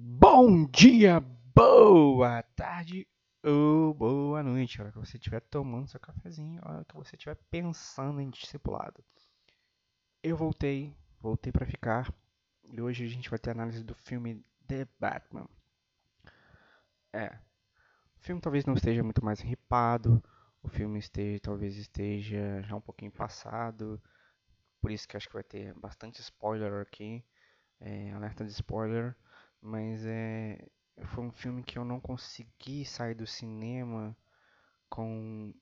Bom dia, boa tarde ou boa noite. Hora que você estiver tomando seu cafezinho, hora que você estiver pensando em discipulado. Eu voltei, voltei para ficar. E hoje a gente vai ter análise do filme The Batman. É, o filme talvez não esteja muito mais ripado. O filme esteja, talvez esteja já um pouquinho passado. Por isso que acho que vai ter bastante spoiler aqui. É, alerta de spoiler. Mas é, foi um filme que eu não consegui sair do cinema com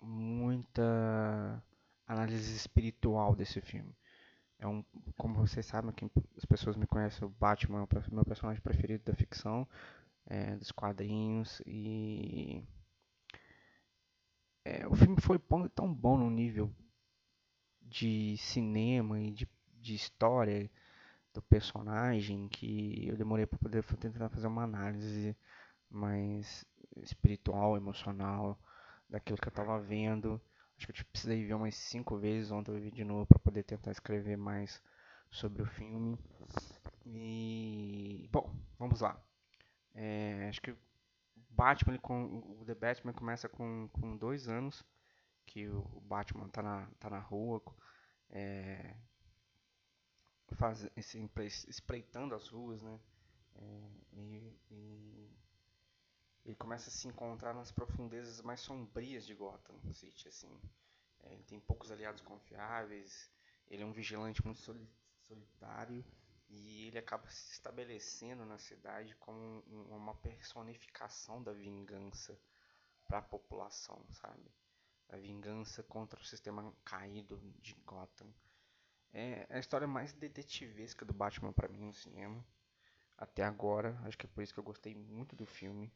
muita análise espiritual desse filme. É um, como vocês sabem, quem, as pessoas me conhecem, o Batman é o meu personagem preferido da ficção, é, dos quadrinhos e é, o filme foi tão bom no nível de cinema e de, de história do personagem que eu demorei para poder tentar fazer uma análise mais espiritual, emocional daquilo que eu estava vendo. Acho que eu tipo, precisei ver umas cinco vezes, ontem eu vi de novo para poder tentar escrever mais sobre o filme. E bom, vamos lá. É, acho que Batman, com, o The Batman começa com, com dois anos que o Batman tá na, tá na rua, é, faz, esse, espreitando as ruas, né? É, e, e, ele começa a se encontrar nas profundezas mais sombrias de Gotham City, assim. É, ele tem poucos aliados confiáveis, ele é um vigilante muito solitário e ele acaba se estabelecendo na cidade como uma personificação da vingança para a população, sabe? A vingança contra o sistema caído de Gotham. É a história mais detetivesca do Batman para mim no cinema. Até agora, acho que é por isso que eu gostei muito do filme.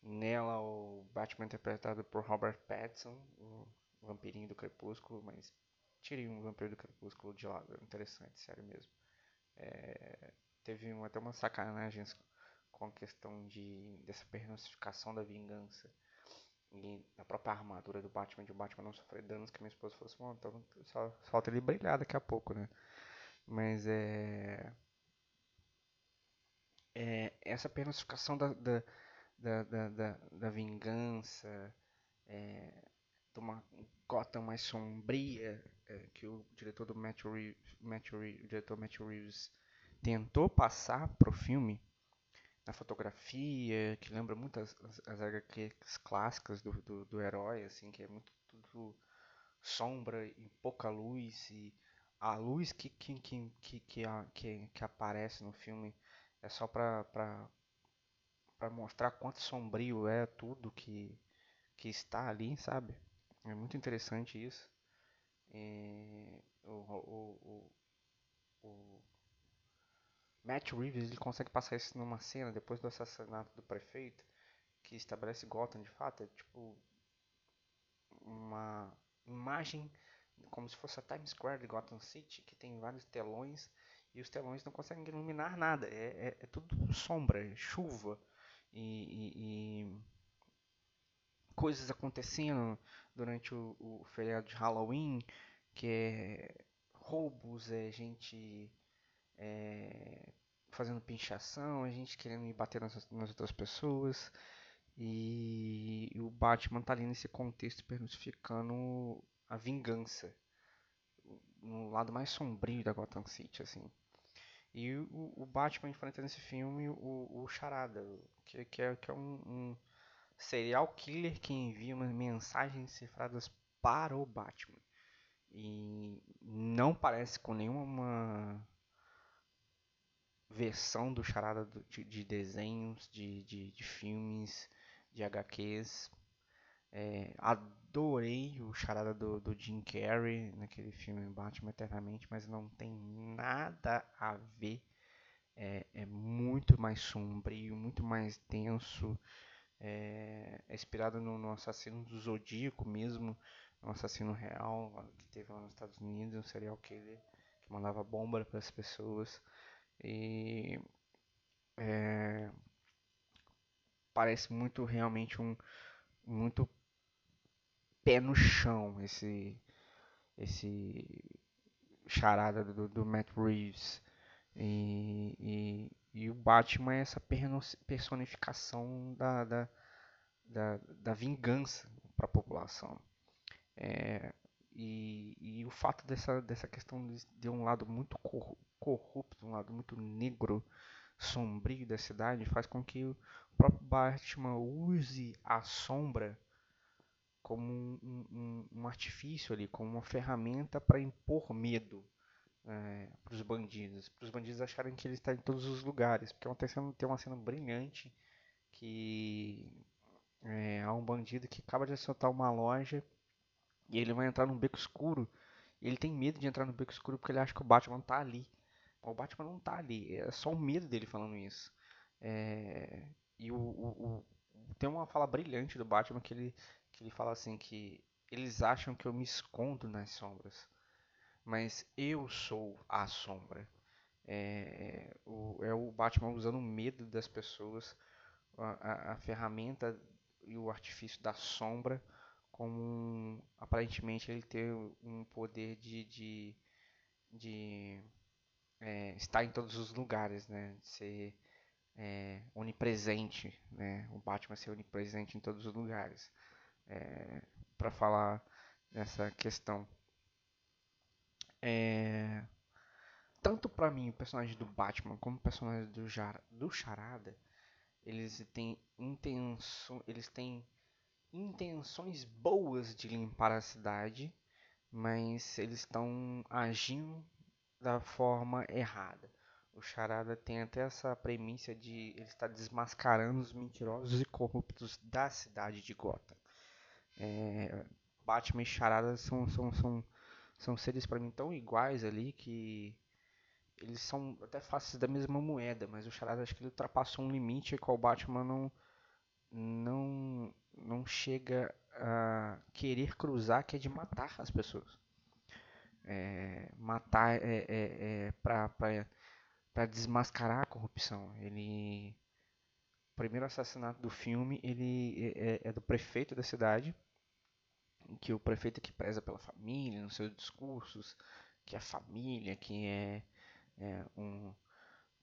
Nela, o Batman é interpretado por Robert Pattinson, o vampirinho do Crepúsculo, mas tirei um vampiro do Crepúsculo de lado, é interessante, sério mesmo. É, teve até umas sacanagens com a questão de, dessa personificação da vingança e a própria armadura do Batman, de o Batman não sofrer danos, que minha esposa falou assim, então só, falta ele brilhar daqui a pouco, né? Mas é... é essa personificação da, da, da, da, da, vingança, é, de uma Gotham mais sombria, é, que o diretor do Matt Reeves, Matt Reeves, o diretor Matt Reeves tentou passar pro filme, na fotografia, que lembra muito as, as, HQs clássicas do, do, do, herói, assim, que é muito tudo sombra e pouca luz e a luz que que, que, que, que, que aparece no filme é só pra, pra, pra mostrar quanto sombrio é tudo que, que está ali, sabe? É muito interessante isso. E o, o, o, o Matt Reeves ele consegue passar isso numa cena depois do assassinato do prefeito que estabelece Gotham de fato é tipo uma imagem como se fosse a Times Square de Gotham City que tem vários telões e os telões não conseguem iluminar nada. É, é, é tudo sombra é chuva e, e, e, coisas acontecendo durante o, o feriado de Halloween que é roubos é gente é, fazendo pinchação, a gente querendo ir bater nas, nas outras pessoas. E, e, o Batman tá ali nesse contexto personificando a vingança. No lado mais sombrio da Gotham City, assim. E o, o Batman enfrenta nesse filme o, o Charada, que, que, é, que é um, um serial killer que envia umas mensagens cifradas para o Batman. E não parece com nenhuma versão do Charada de, de desenhos, de, de, de, filmes, de HQs. É, adorei o Charada do, do Jim Carrey naquele filme Batman Eternamente, mas não tem nada a ver. É, é muito mais sombrio, muito mais denso. É, é inspirado no, no, assassino do Zodíaco mesmo, um assassino real que teve lá nos Estados Unidos, um serial killer que mandava bomba para as pessoas. E é, parece muito realmente um muito pé no chão esse esse charada do, do Matt Reeves e, e, e, o Batman é essa personificação da, da, da, da vingança para a população. É, e, e, o fato dessa, dessa questão de, de um lado muito corrupto, um lado muito negro, sombrio da cidade, faz com que o próprio Batman use a sombra como um, um, um artifício ali, como uma ferramenta para impor medo é, para os bandidos. Para os bandidos acharem que ele está em todos os lugares. Porque tem, tem uma cena brilhante que é, há um bandido que acaba de assaltar uma loja e ele vai entrar num beco escuro. Ele tem medo de entrar no beco escuro porque ele acha que o Batman está ali. O Batman não está ali. É só o medo dele falando isso. É, e o, o, o, tem uma fala brilhante do Batman que ele, que ele fala assim que eles acham que eu me escondo nas sombras mas eu sou a sombra. É, o, é o Batman usando o medo das pessoas, a, a, a ferramenta e o artifício da sombra, como um, aparentemente ele ter um poder de, de, de é, estar em todos os lugares, né? De ser é, onipresente, né? O Batman ser onipresente em todos os lugares. É, para falar nessa questão é... Tanto para mim, o personagem do Batman, como o personagem do, Jar... do Charada, eles têm intenção, eles têm intenções boas de limpar a cidade, mas eles estão agindo da forma errada. O Charada tem até essa premissa de ele estar desmascarando os mentirosos e corruptos da cidade de Gotham. É, Batman e Charada são, são, são são seres para mim tão iguais ali que eles são até faces da mesma moeda, mas o Charada acho que ele ultrapassou um limite que o Batman não não não chega a querer cruzar, que é de matar as pessoas. É, matar é, é, é para desmascarar a corrupção. Ele o primeiro assassinato do filme ele é, é, é do prefeito da cidade que o prefeito que preza pela família nos seus discursos, que a família, que é, é um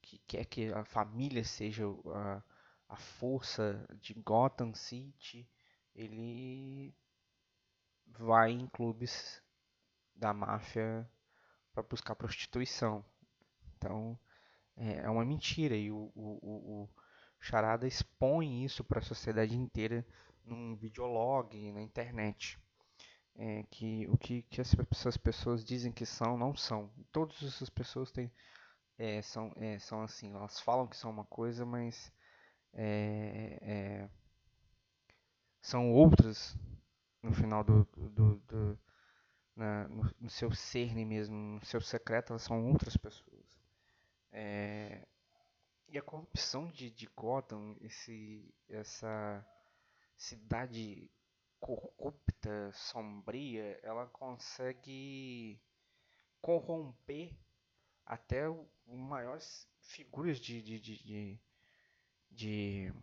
que quer que a família seja a, a força de Gotham City, ele vai em clubes da máfia para buscar prostituição. Então é, é uma mentira e o, o, o, o Charada expõe isso para a sociedade inteira num videolog na internet é, que o que, que essas pessoas dizem que são, não são. Todas essas pessoas têm, é, são, é, são assim, elas falam que são uma coisa, mas é, é, são outras no final do, do, do na, no, no, seu cerne mesmo, no seu secreto, elas são outras pessoas. É, e a corrupção de, de Gotham, esse, essa cidade corrupta, sombria, ela consegue corromper até o maiores figuras de, de, de, de, de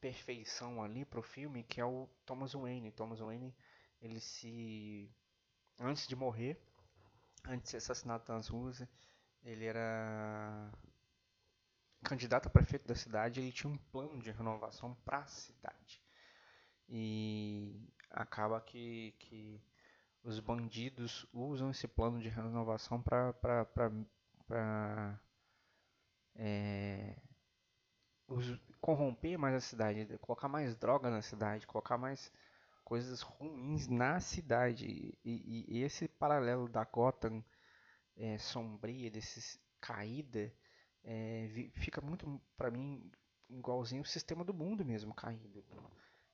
perfeição ali pro filme, que é o Thomas Wayne. Thomas Wayne, ele se antes de morrer, antes de ser assassinado nas ruas, ele era candidato a prefeito da cidade, ele tinha um plano de renovação para a cidade. E acaba que, que os bandidos usam esse plano de renovação para é, corromper mais a cidade, colocar mais droga na cidade, colocar mais coisas ruins na cidade. E, e, e esse paralelo da Gotham é, sombria, desses caída, é, fica muito para mim igualzinho o sistema do mundo mesmo caído.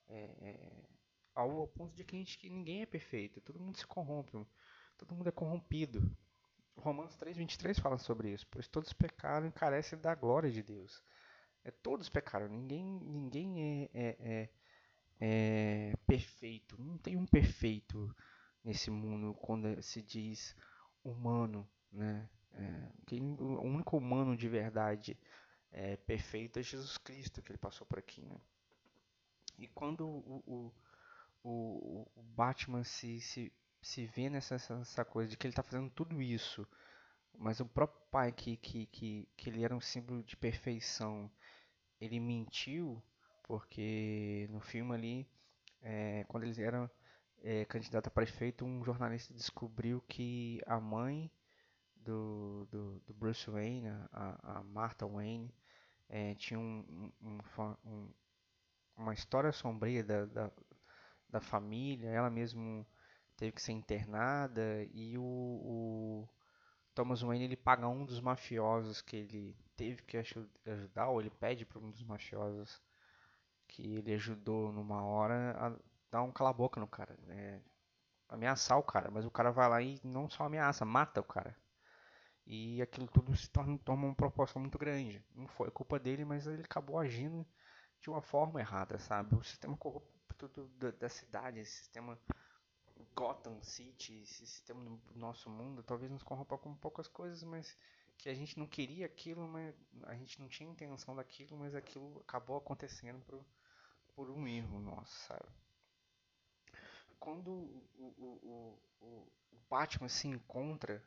É, é, ao ponto de que, gente, que ninguém é perfeito, todo mundo se corrompe, todo mundo é corrompido. Romanos 3,23 fala sobre isso, pois todos pecaram e carecem da glória de Deus. É, todos pecaram, ninguém, ninguém é, é, é, é perfeito, não tem um perfeito nesse mundo quando se diz humano, né? É, quem, o único humano de verdade é, perfeito é Jesus Cristo que ele passou por aqui, né? E quando o, o, o, o Batman se, se, se vê nessa essa coisa de que ele está fazendo tudo isso Mas o próprio pai, que, que, que, que ele era um símbolo de perfeição, ele mentiu, porque no filme ali, é, quando eles eram é, candidato a prefeito, um jornalista descobriu que a mãe do, do, do Bruce Wayne, a, a Martha Wayne, é, tinha um, um, um, uma história sombria da, da, da família, ela mesmo teve que ser internada e o, o Thomas Wayne ele paga um dos mafiosos que ele teve que ajudar, ou ele pede para um dos mafiosos que ele ajudou numa hora a dar um cala-boca no cara, né? ameaçar o cara, mas o cara vai lá e não só ameaça, mata o cara. E aquilo tudo se torna toma uma proporção muito grande. Não foi culpa dele, mas ele acabou agindo de uma forma errada, sabe? O sistema corrupto da, da cidade, esse sistema Gotham City, esse sistema do nosso mundo, talvez nos corrompa com poucas coisas, mas que a gente não queria aquilo, mas a gente não tinha intenção daquilo, mas aquilo acabou acontecendo por, por um erro nosso, sabe? Quando o, o, o, o Batman se encontra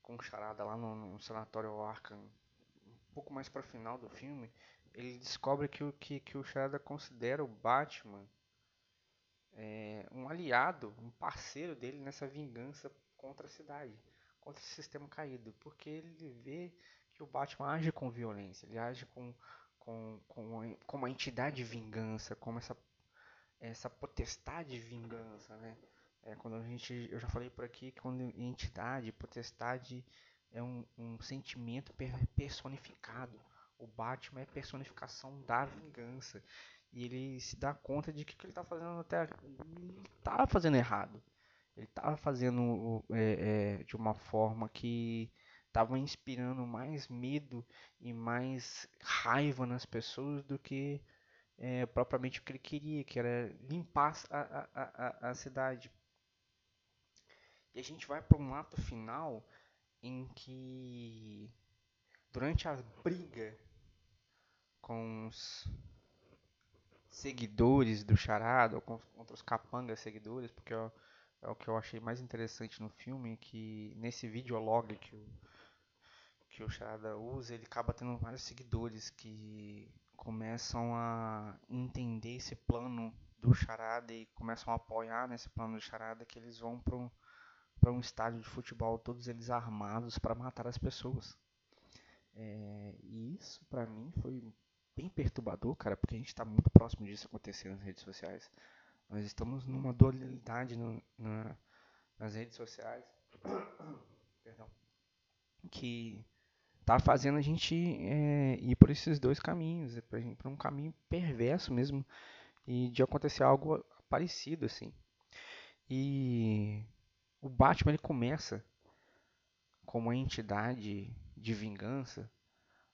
com o Charada lá no, no sanatório Arkham, um pouco mais para final do filme, ele descobre que o que, que o Charada considera o Batman é, um aliado, um parceiro dele nessa vingança contra a cidade, contra esse sistema caído, porque ele vê que o Batman age com violência, ele age com, com, com, com uma entidade de vingança, como essa, essa potestade de vingança, né? É, quando a gente, eu já falei por aqui que quando entidade, potestade é um, um sentimento personificado. O Batman é personificação da vingança. E ele se dá conta de que que ele está fazendo até ele estava fazendo errado. Ele estava fazendo é, é, de uma forma que estava inspirando mais medo e mais raiva nas pessoas do que é, propriamente o que ele queria, que era limpar a, a, a, a cidade. E a gente vai para um ato final em que durante a briga com os seguidores do Charada, ou contra os capangas seguidores, porque é, é o que eu achei mais interessante no filme, que nesse videolog que o, que o Charada usa, ele acaba tendo vários seguidores que começam a entender esse plano do Charada e começam a apoiar nesse plano do Charada que eles vão para um, um estádio de futebol, todos eles armados para matar as pessoas. É, e isso para mim foi bem perturbador, cara, porque a gente está muito próximo disso acontecendo nas redes sociais. Nós estamos numa dualidade no, na, nas redes sociais, perdão, que tá fazendo a gente é, ir por esses dois caminhos, é para um caminho perverso mesmo e de acontecer algo parecido assim. E o Batman ele começa como uma entidade de vingança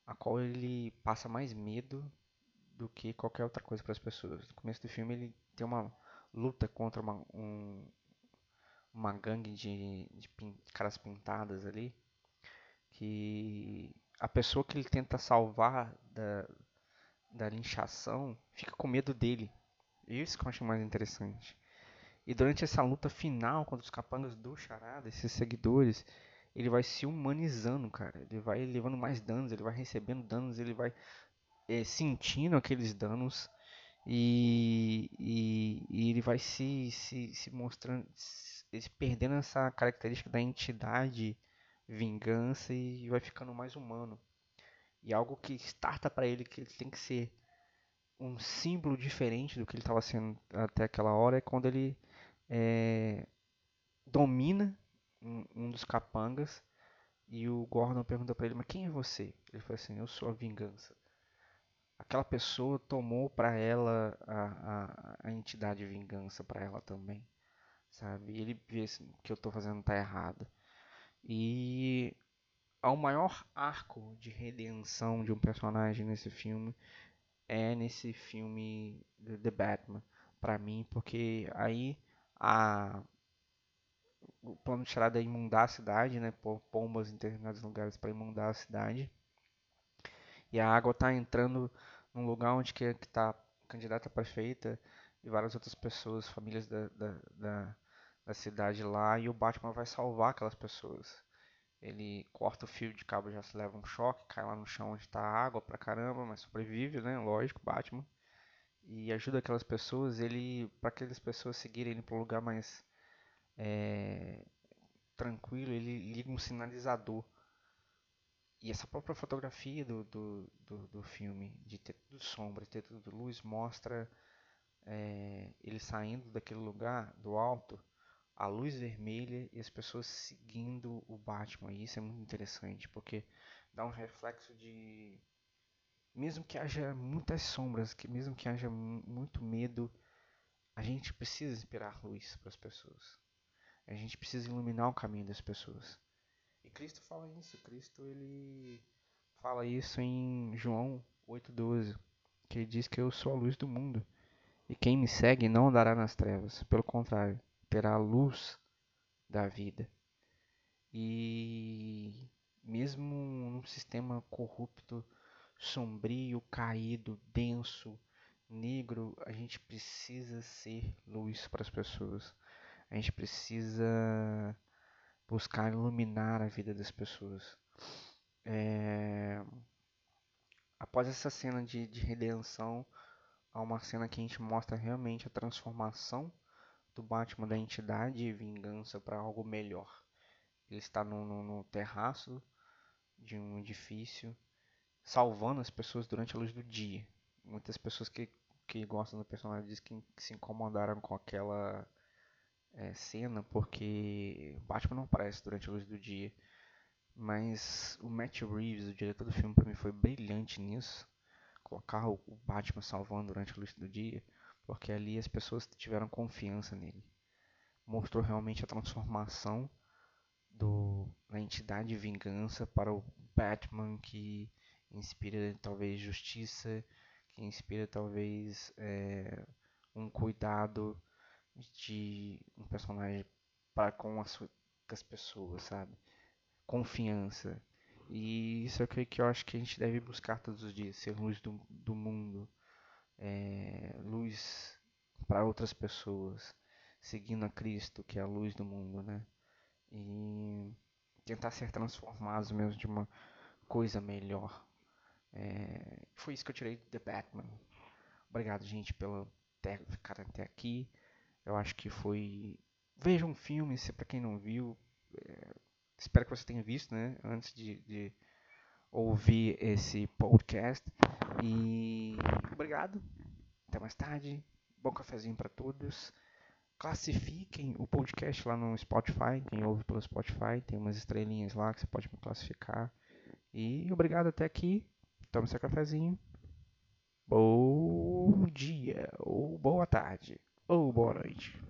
a qual ele passa mais medo do que qualquer outra coisa para as pessoas. No começo do filme ele tem uma luta contra uma, um, uma gangue de, de pin, caras pintadas ali, que a pessoa que ele tenta salvar da, da linchação fica com medo dele. Isso que eu acho mais interessante. E durante essa luta final contra os capangas do Charada, esses seguidores, ele vai se humanizando, cara. Ele vai levando mais danos, ele vai recebendo danos, ele vai é, sentindo aqueles danos e, e, e, ele vai se, se, se mostrando, se perdendo essa característica da entidade, vingança e vai ficando mais humano. E algo que starta para ele que ele tem que ser um símbolo diferente do que ele estava sendo até aquela hora é quando ele é, domina um, um dos capangas e o Gordon pergunta para ele, mas quem é você? Ele fala assim, eu sou a vingança. Aquela pessoa tomou para ela a, a, a, entidade de vingança para ela também, sabe? E ele vê assim, que eu estou fazendo tá errado. E o maior arco de redenção de um personagem nesse filme é nesse filme The Batman, para mim, porque aí a o plano de charada é imundar a cidade, né? Pôr pombas em determinados lugares para imundar a cidade. E a água está entrando num lugar onde que está candidata a prefeita e várias outras pessoas, famílias da, da, da, da, cidade lá, e o Batman vai salvar aquelas pessoas. ele corta o fio de cabo, já se leva um choque, cai lá no chão onde está água pra caramba, mas sobrevive, né? Lógico, Batman. E ajuda aquelas pessoas, ele para aquelas pessoas seguirem ele para um lugar mais é, tranquilo, ele liga um sinalizador. E essa própria fotografia do, do, do, do filme, de ter tudo sombra, ter tudo luz, mostra é, ele saindo daquele lugar, do alto, a luz vermelha e as pessoas seguindo o Batman. E isso é muito interessante, porque dá um reflexo de. Mesmo que haja muitas sombras, que mesmo que haja muito medo, a gente precisa inspirar luz para as pessoas. A gente precisa iluminar o caminho das pessoas. E Cristo fala isso. Cristo ele fala isso em João 8:12, que diz que eu sou a luz do mundo. E quem me segue não andará nas trevas, pelo contrário, terá a luz da vida. E mesmo num sistema corrupto, sombrio, caído, denso, negro, a gente precisa ser luz para as pessoas. A gente precisa buscar iluminar a vida das pessoas. É... Após essa cena de, de redenção, há uma cena que a gente mostra realmente a transformação do Batman da entidade e vingança para algo melhor. Ele está no, no, no, terraço de um edifício, salvando as pessoas durante a luz do dia. Muitas pessoas que, que gostam do personagem dizem que, que se incomodaram com aquela é, cena porque Batman não aparece durante a luz do dia. Mas o Matt Reeves, o diretor do filme, para mim foi brilhante nisso. Colocar o Batman salvando durante a luz do dia porque ali as pessoas tiveram confiança nele. Mostrou realmente a transformação do, da entidade de vingança para o Batman que inspira talvez justiça, que inspira talvez é, um cuidado de um personagem para com as, pessoas, sabe? Confiança. E isso é o que eu acho que a gente deve buscar todos os dias, ser luz do, do mundo, é, luz para outras pessoas, seguindo a Cristo, que é a luz do mundo, né? E tentar ser transformados mesmo de uma coisa melhor. É, foi isso que eu tirei de The Batman. Obrigado, gente, pelo ter, ficar até aqui. Eu acho que foi. Veja um filme, se para quem não viu. É, espero que você tenha visto, né? Antes de, de ouvir esse podcast. E obrigado. Até mais tarde. Bom cafezinho para todos. Classifiquem o podcast lá no Spotify. Quem ouve pelo Spotify, tem umas estrelinhas lá que você pode classificar. E obrigado até aqui. Tome seu cafezinho. Bom dia, ou boa tarde, ou boa noite.